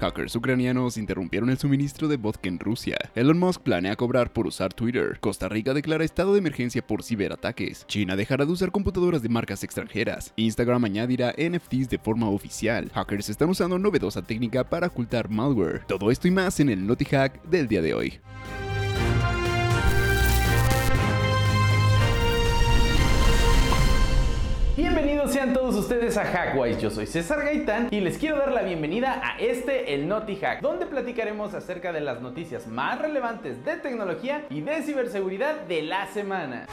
Hackers ucranianos interrumpieron el suministro de vodka en Rusia. Elon Musk planea cobrar por usar Twitter. Costa Rica declara estado de emergencia por ciberataques. China dejará de usar computadoras de marcas extranjeras. Instagram añadirá NFTs de forma oficial. Hackers están usando novedosa técnica para ocultar malware. Todo esto y más en el NotiHack del día de hoy. Sean todos ustedes a Hackwise, yo soy César Gaitán y les quiero dar la bienvenida a este, el Noti Hack, donde platicaremos acerca de las noticias más relevantes de tecnología y de ciberseguridad de la semana.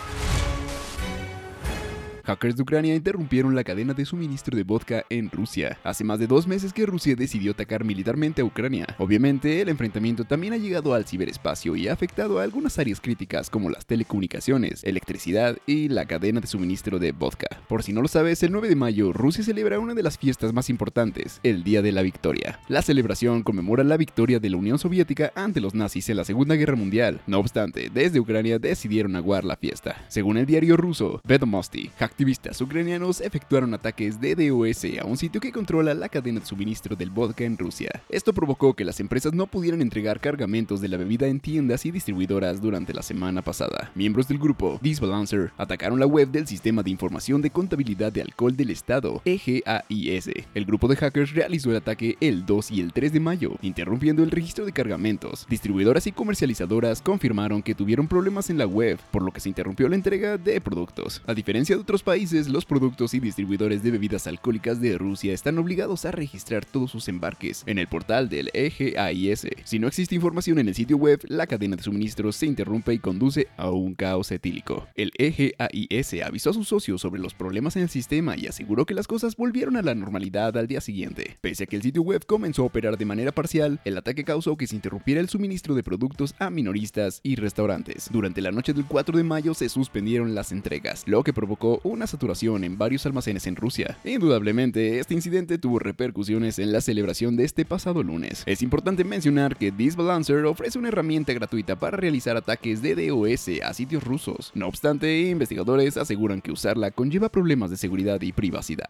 Hackers de Ucrania interrumpieron la cadena de suministro de vodka en Rusia. Hace más de dos meses que Rusia decidió atacar militarmente a Ucrania. Obviamente, el enfrentamiento también ha llegado al ciberespacio y ha afectado a algunas áreas críticas como las telecomunicaciones, electricidad y la cadena de suministro de vodka. Por si no lo sabes, el 9 de mayo Rusia celebra una de las fiestas más importantes, el Día de la Victoria. La celebración conmemora la victoria de la Unión Soviética ante los nazis en la Segunda Guerra Mundial. No obstante, desde Ucrania decidieron aguar la fiesta. Según el diario ruso Vedomosti, activistas ucranianos efectuaron ataques de DOS a un sitio que controla la cadena de suministro del vodka en Rusia. Esto provocó que las empresas no pudieran entregar cargamentos de la bebida en tiendas y distribuidoras durante la semana pasada. Miembros del grupo Disbalancer atacaron la web del Sistema de Información de Contabilidad de Alcohol del Estado, EGAIS. El grupo de hackers realizó el ataque el 2 y el 3 de mayo, interrumpiendo el registro de cargamentos. Distribuidoras y comercializadoras confirmaron que tuvieron problemas en la web, por lo que se interrumpió la entrega de productos. A diferencia de otros países, los productos y distribuidores de bebidas alcohólicas de Rusia están obligados a registrar todos sus embarques en el portal del EGAIS. Si no existe información en el sitio web, la cadena de suministro se interrumpe y conduce a un caos etílico. El EGAIS avisó a sus socios sobre los problemas en el sistema y aseguró que las cosas volvieron a la normalidad al día siguiente. Pese a que el sitio web comenzó a operar de manera parcial, el ataque causó que se interrumpiera el suministro de productos a minoristas y restaurantes. Durante la noche del 4 de mayo se suspendieron las entregas, lo que provocó una saturación en varios almacenes en Rusia. Indudablemente, este incidente tuvo repercusiones en la celebración de este pasado lunes. Es importante mencionar que Disbalancer ofrece una herramienta gratuita para realizar ataques de DOS a sitios rusos. No obstante, investigadores aseguran que usarla conlleva problemas de seguridad y privacidad.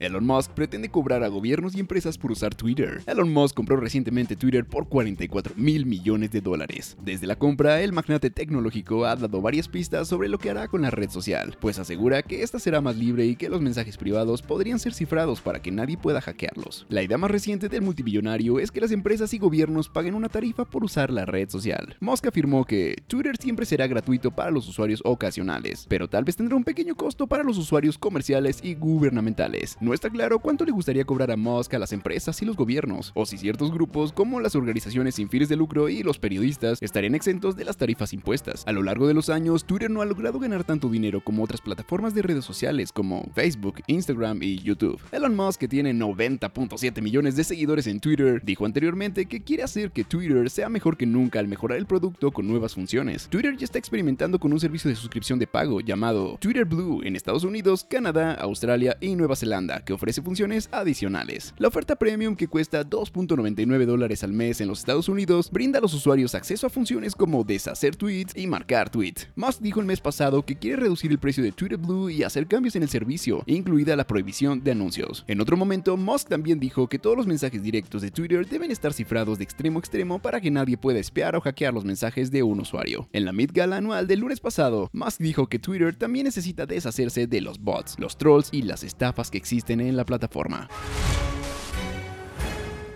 Elon Musk pretende cobrar a gobiernos y empresas por usar Twitter. Elon Musk compró recientemente Twitter por 44 mil millones de dólares. Desde la compra, el magnate tecnológico ha dado varias pistas sobre lo que hará con la red social, pues asegura que esta será más libre y que los mensajes privados podrían ser cifrados para que nadie pueda hackearlos. La idea más reciente del multimillonario es que las empresas y gobiernos paguen una tarifa por usar la red social. Musk afirmó que Twitter siempre será gratuito para los usuarios ocasionales, pero tal vez tendrá un pequeño costo para los usuarios comerciales y gubernamentales. Está claro cuánto le gustaría cobrar a Musk a las empresas y los gobiernos, o si ciertos grupos como las organizaciones sin fines de lucro y los periodistas estarían exentos de las tarifas impuestas. A lo largo de los años, Twitter no ha logrado ganar tanto dinero como otras plataformas de redes sociales como Facebook, Instagram y YouTube. Elon Musk, que tiene 90.7 millones de seguidores en Twitter, dijo anteriormente que quiere hacer que Twitter sea mejor que nunca al mejorar el producto con nuevas funciones. Twitter ya está experimentando con un servicio de suscripción de pago llamado Twitter Blue en Estados Unidos, Canadá, Australia y Nueva Zelanda que ofrece funciones adicionales. La oferta premium que cuesta 2.99 dólares al mes en los Estados Unidos brinda a los usuarios acceso a funciones como deshacer tweets y marcar tweets. Musk dijo el mes pasado que quiere reducir el precio de Twitter Blue y hacer cambios en el servicio, incluida la prohibición de anuncios. En otro momento, Musk también dijo que todos los mensajes directos de Twitter deben estar cifrados de extremo a extremo para que nadie pueda espiar o hackear los mensajes de un usuario. En la Mid Gala anual del lunes pasado, Musk dijo que Twitter también necesita deshacerse de los bots, los trolls y las estafas que existen en la plataforma.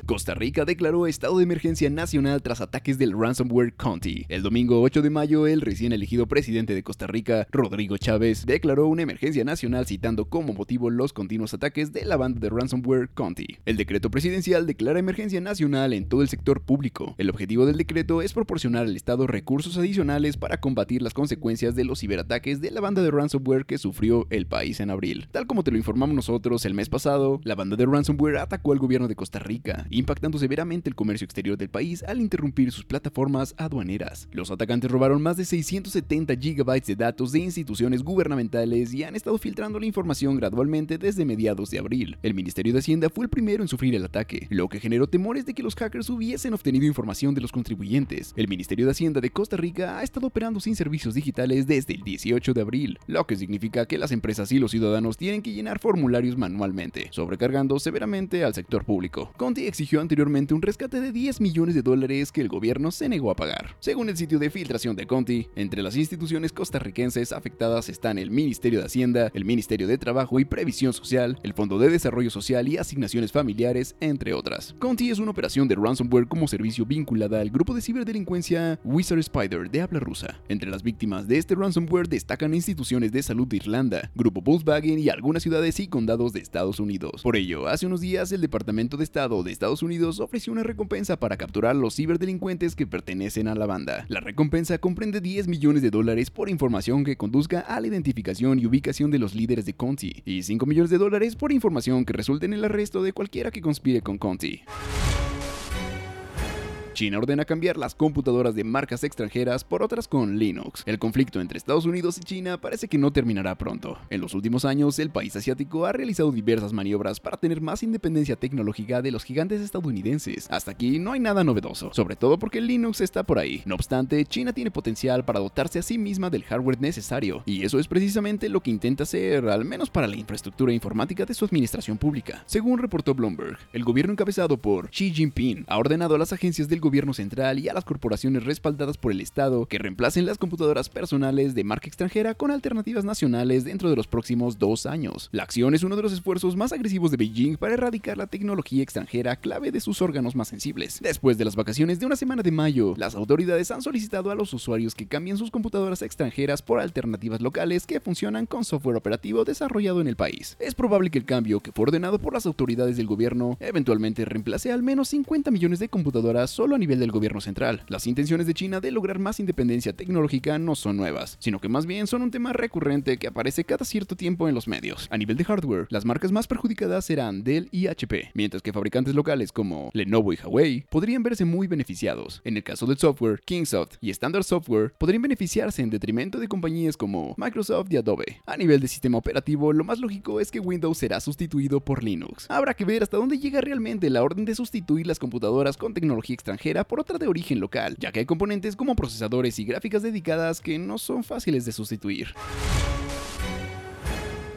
Costa Rica declaró estado de emergencia nacional tras ataques del ransomware Conti. El domingo 8 de mayo, el recién elegido presidente de Costa Rica, Rodrigo Chávez, declaró una emergencia nacional citando como motivo los continuos ataques de la banda de ransomware Conti. El decreto presidencial declara emergencia nacional en todo el sector público. El objetivo del decreto es proporcionar al Estado recursos adicionales para combatir las consecuencias de los ciberataques de la banda de ransomware que sufrió el país en abril. Tal como te lo informamos nosotros el mes pasado, la banda de ransomware atacó al gobierno de Costa Rica impactando severamente el comercio exterior del país al interrumpir sus plataformas aduaneras. Los atacantes robaron más de 670 gigabytes de datos de instituciones gubernamentales y han estado filtrando la información gradualmente desde mediados de abril. El Ministerio de Hacienda fue el primero en sufrir el ataque, lo que generó temores de que los hackers hubiesen obtenido información de los contribuyentes. El Ministerio de Hacienda de Costa Rica ha estado operando sin servicios digitales desde el 18 de abril, lo que significa que las empresas y los ciudadanos tienen que llenar formularios manualmente, sobrecargando severamente al sector público. Conti exigió anteriormente un rescate de 10 millones de dólares que el gobierno se negó a pagar. Según el sitio de filtración de Conti, entre las instituciones costarricenses afectadas están el Ministerio de Hacienda, el Ministerio de Trabajo y Previsión Social, el Fondo de Desarrollo Social y Asignaciones Familiares, entre otras. Conti es una operación de ransomware como servicio vinculada al grupo de ciberdelincuencia Wizard Spider de habla rusa. Entre las víctimas de este ransomware destacan instituciones de salud de Irlanda, Grupo Volkswagen y algunas ciudades y condados de Estados Unidos. Por ello, hace unos días el Departamento de Estado de Estados Unidos ofreció una recompensa para capturar los ciberdelincuentes que pertenecen a la banda. La recompensa comprende 10 millones de dólares por información que conduzca a la identificación y ubicación de los líderes de Conti y 5 millones de dólares por información que resulte en el arresto de cualquiera que conspire con Conti. China ordena cambiar las computadoras de marcas extranjeras por otras con Linux. El conflicto entre Estados Unidos y China parece que no terminará pronto. En los últimos años, el país asiático ha realizado diversas maniobras para tener más independencia tecnológica de los gigantes estadounidenses. Hasta aquí no hay nada novedoso, sobre todo porque Linux está por ahí. No obstante, China tiene potencial para dotarse a sí misma del hardware necesario, y eso es precisamente lo que intenta hacer, al menos para la infraestructura informática de su administración pública. Según reportó Bloomberg, el gobierno encabezado por Xi Jinping ha ordenado a las agencias del gobierno central y a las corporaciones respaldadas por el Estado que reemplacen las computadoras personales de marca extranjera con alternativas nacionales dentro de los próximos dos años. La acción es uno de los esfuerzos más agresivos de Beijing para erradicar la tecnología extranjera clave de sus órganos más sensibles. Después de las vacaciones de una semana de mayo, las autoridades han solicitado a los usuarios que cambien sus computadoras extranjeras por alternativas locales que funcionan con software operativo desarrollado en el país. Es probable que el cambio, que fue ordenado por las autoridades del gobierno, eventualmente reemplace al menos 50 millones de computadoras solo a nivel del gobierno central. Las intenciones de China de lograr más independencia tecnológica no son nuevas, sino que más bien son un tema recurrente que aparece cada cierto tiempo en los medios. A nivel de hardware, las marcas más perjudicadas serán Dell y HP, mientras que fabricantes locales como Lenovo y Huawei podrían verse muy beneficiados. En el caso del software, Kingsoft y Standard Software podrían beneficiarse en detrimento de compañías como Microsoft y Adobe. A nivel de sistema operativo, lo más lógico es que Windows será sustituido por Linux. Habrá que ver hasta dónde llega realmente la orden de sustituir las computadoras con tecnología extranjera por otra de origen local, ya que hay componentes como procesadores y gráficas dedicadas que no son fáciles de sustituir.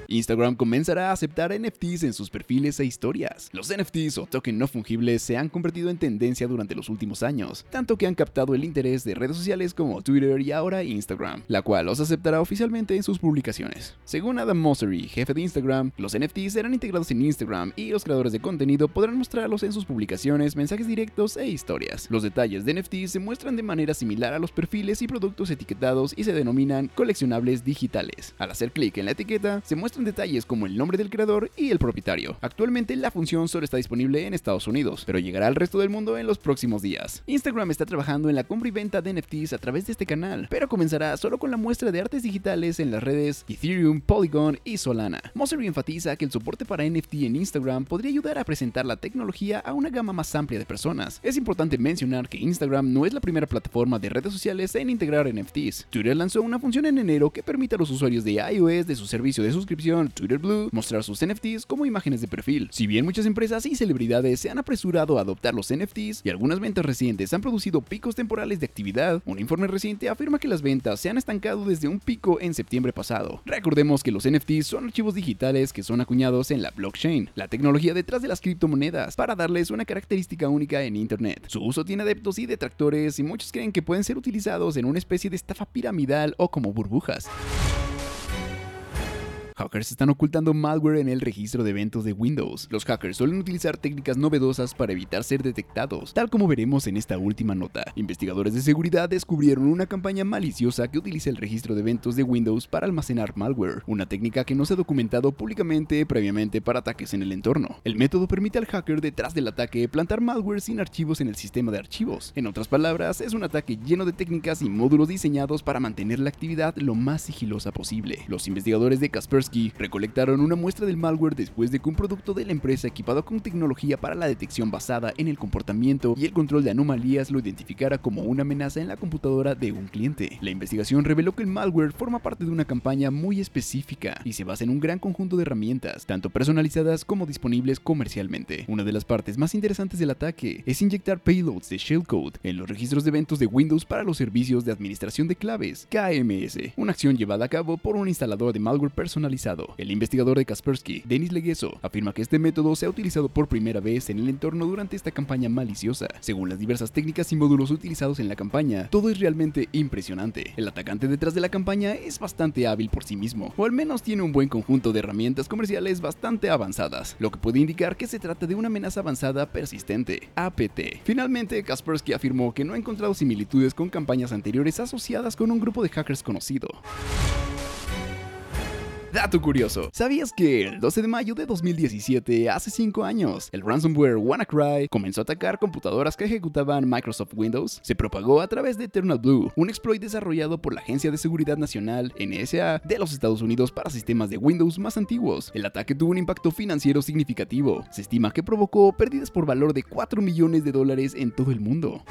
Instagram comenzará a aceptar NFTs en sus perfiles e historias. Los NFTs o token no fungibles se han convertido en tendencia durante los últimos años, tanto que han captado el interés de redes sociales como Twitter y ahora Instagram, la cual los aceptará oficialmente en sus publicaciones. Según Adam Mosseri, jefe de Instagram, los NFTs serán integrados en Instagram y los creadores de contenido podrán mostrarlos en sus publicaciones, mensajes directos e historias. Los detalles de NFTs se muestran de manera similar a los perfiles y productos etiquetados y se denominan coleccionables digitales. Al hacer clic en la etiqueta, se muestra detalles como el nombre del creador y el propietario. Actualmente la función solo está disponible en Estados Unidos, pero llegará al resto del mundo en los próximos días. Instagram está trabajando en la compra y venta de NFTs a través de este canal, pero comenzará solo con la muestra de artes digitales en las redes Ethereum, Polygon y Solana. Mosseri enfatiza que el soporte para NFT en Instagram podría ayudar a presentar la tecnología a una gama más amplia de personas. Es importante mencionar que Instagram no es la primera plataforma de redes sociales en integrar NFTs. Twitter lanzó una función en enero que permite a los usuarios de iOS de su servicio de suscripción Twitter Blue mostrar sus NFTs como imágenes de perfil. Si bien muchas empresas y celebridades se han apresurado a adoptar los NFTs y algunas ventas recientes han producido picos temporales de actividad, un informe reciente afirma que las ventas se han estancado desde un pico en septiembre pasado. Recordemos que los NFTs son archivos digitales que son acuñados en la blockchain, la tecnología detrás de las criptomonedas, para darles una característica única en Internet. Su uso tiene adeptos y detractores y muchos creen que pueden ser utilizados en una especie de estafa piramidal o como burbujas. Hackers están ocultando malware en el registro de eventos de Windows. Los hackers suelen utilizar técnicas novedosas para evitar ser detectados, tal como veremos en esta última nota. Investigadores de seguridad descubrieron una campaña maliciosa que utiliza el registro de eventos de Windows para almacenar malware, una técnica que no se ha documentado públicamente previamente para ataques en el entorno. El método permite al hacker detrás del ataque plantar malware sin archivos en el sistema de archivos. En otras palabras, es un ataque lleno de técnicas y módulos diseñados para mantener la actividad lo más sigilosa posible. Los investigadores de Kaspersky Recolectaron una muestra del malware después de que un producto de la empresa equipado con tecnología para la detección basada en el comportamiento y el control de anomalías lo identificara como una amenaza en la computadora de un cliente. La investigación reveló que el malware forma parte de una campaña muy específica y se basa en un gran conjunto de herramientas, tanto personalizadas como disponibles comercialmente. Una de las partes más interesantes del ataque es inyectar payloads de shellcode en los registros de eventos de Windows para los servicios de administración de claves, KMS, una acción llevada a cabo por un instalador de malware personalizado. El investigador de Kaspersky, Denis Legueso, afirma que este método se ha utilizado por primera vez en el entorno durante esta campaña maliciosa. Según las diversas técnicas y módulos utilizados en la campaña, todo es realmente impresionante. El atacante detrás de la campaña es bastante hábil por sí mismo, o al menos tiene un buen conjunto de herramientas comerciales bastante avanzadas, lo que puede indicar que se trata de una amenaza avanzada persistente, APT. Finalmente, Kaspersky afirmó que no ha encontrado similitudes con campañas anteriores asociadas con un grupo de hackers conocido. Dato curioso, ¿sabías que el 12 de mayo de 2017, hace 5 años, el ransomware WannaCry comenzó a atacar computadoras que ejecutaban Microsoft Windows? Se propagó a través de Eternal Blue, un exploit desarrollado por la Agencia de Seguridad Nacional, NSA, de los Estados Unidos para sistemas de Windows más antiguos. El ataque tuvo un impacto financiero significativo. Se estima que provocó pérdidas por valor de 4 millones de dólares en todo el mundo.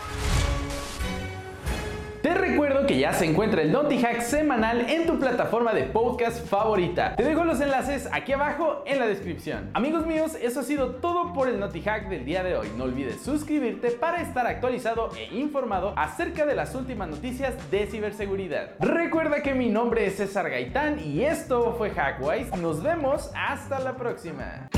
Recuerdo que ya se encuentra el Naughty Hack semanal en tu plataforma de podcast favorita. Te dejo los enlaces aquí abajo en la descripción. Amigos míos, eso ha sido todo por el Naughty Hack del día de hoy. No olvides suscribirte para estar actualizado e informado acerca de las últimas noticias de ciberseguridad. Recuerda que mi nombre es César Gaitán y esto fue Hackwise. Nos vemos hasta la próxima.